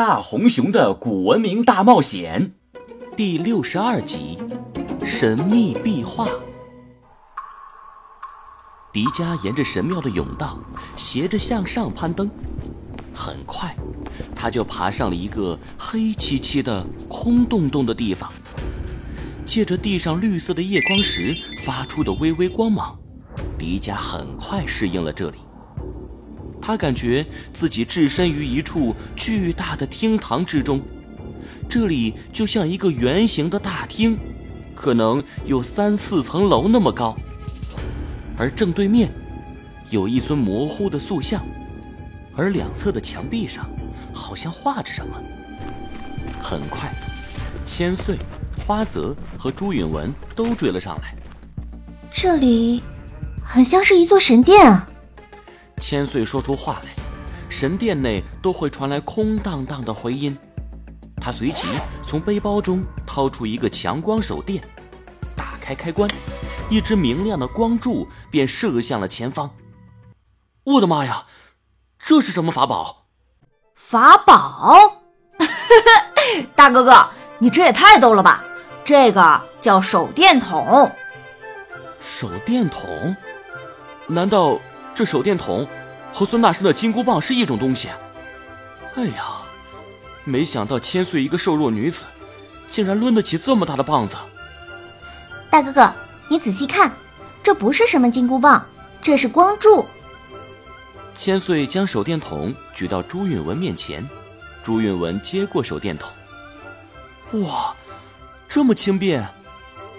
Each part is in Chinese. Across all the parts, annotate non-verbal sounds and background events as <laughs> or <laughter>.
大红熊的古文明大冒险第六十二集：神秘壁画。迪迦沿着神庙的甬道，斜着向上攀登。很快，他就爬上了一个黑漆漆的、空洞洞的地方。借着地上绿色的夜光石发出的微微光芒，迪迦很快适应了这里。他感觉自己置身于一处巨大的厅堂之中，这里就像一个圆形的大厅，可能有三四层楼那么高。而正对面，有一尊模糊的塑像，而两侧的墙壁上好像画着什么。很快，千岁。花泽和朱允文都追了上来。这里很像是一座神殿啊！千岁说出话来，神殿内都会传来空荡荡的回音。他随即从背包中掏出一个强光手电，打开开关，一支明亮的光柱便射向了前方。我的妈呀，这是什么法宝？法宝？<laughs> 大哥哥，你这也太逗了吧！这个叫手电筒。手电筒？难道这手电筒和孙大圣的金箍棒是一种东西？哎呀，没想到千岁一个瘦弱女子，竟然抡得起这么大的棒子。大哥哥，你仔细看，这不是什么金箍棒，这是光柱。千岁将手电筒举到朱允文面前，朱允文接过手电筒。哇！这么轻便，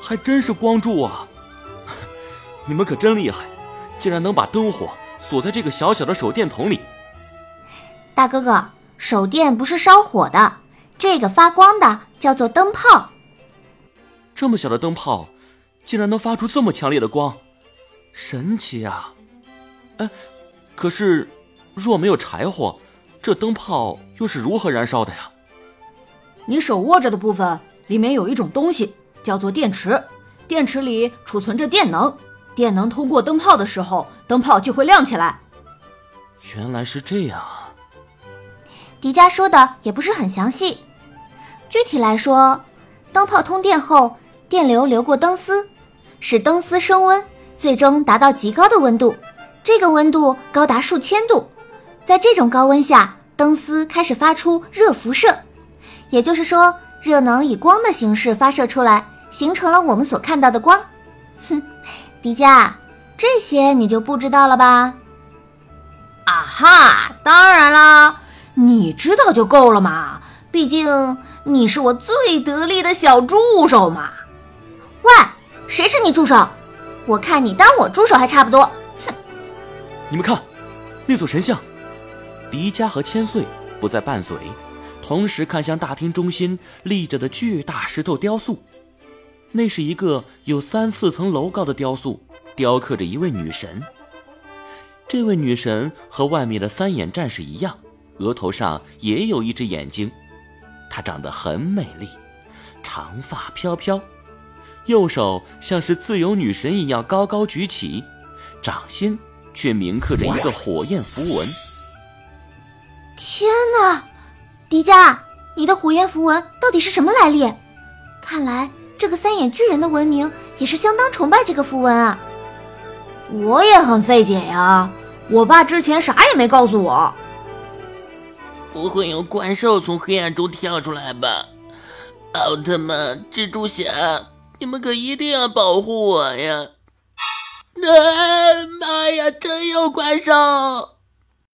还真是光柱啊！<laughs> 你们可真厉害，竟然能把灯火锁在这个小小的手电筒里。大哥哥，手电不是烧火的，这个发光的叫做灯泡。这么小的灯泡，竟然能发出这么强烈的光，神奇啊！哎，可是若没有柴火，这灯泡又是如何燃烧的呀？你手握着的部分。里面有一种东西叫做电池，电池里储存着电能，电能通过灯泡的时候，灯泡就会亮起来。原来是这样啊！迪迦说的也不是很详细。具体来说，灯泡通电后，电流流过灯丝，使灯丝升温，最终达到极高的温度。这个温度高达数千度，在这种高温下，灯丝开始发出热辐射，也就是说。热能以光的形式发射出来，形成了我们所看到的光。哼，迪迦，这些你就不知道了吧？啊哈，当然啦，你知道就够了嘛，毕竟你是我最得力的小助手嘛。喂，谁是你助手？我看你当我助手还差不多。哼！<laughs> 你们看，那座神像，迪迦和千岁不再拌嘴。同时看向大厅中心立着的巨大石头雕塑，那是一个有三四层楼高的雕塑，雕刻着一位女神。这位女神和外面的三眼战士一样，额头上也有一只眼睛。她长得很美丽，长发飘飘，右手像是自由女神一样高高举起，掌心却铭刻着一个火焰符文。天哪！迪迦，你的火焰符文到底是什么来历？看来这个三眼巨人的文明也是相当崇拜这个符文啊！我也很费解呀，我爸之前啥也没告诉我。不会有怪兽从黑暗中跳出来吧？奥特曼、蜘蛛侠，你们可一定要保护我呀！啊 <laughs> 妈呀，真有怪兽！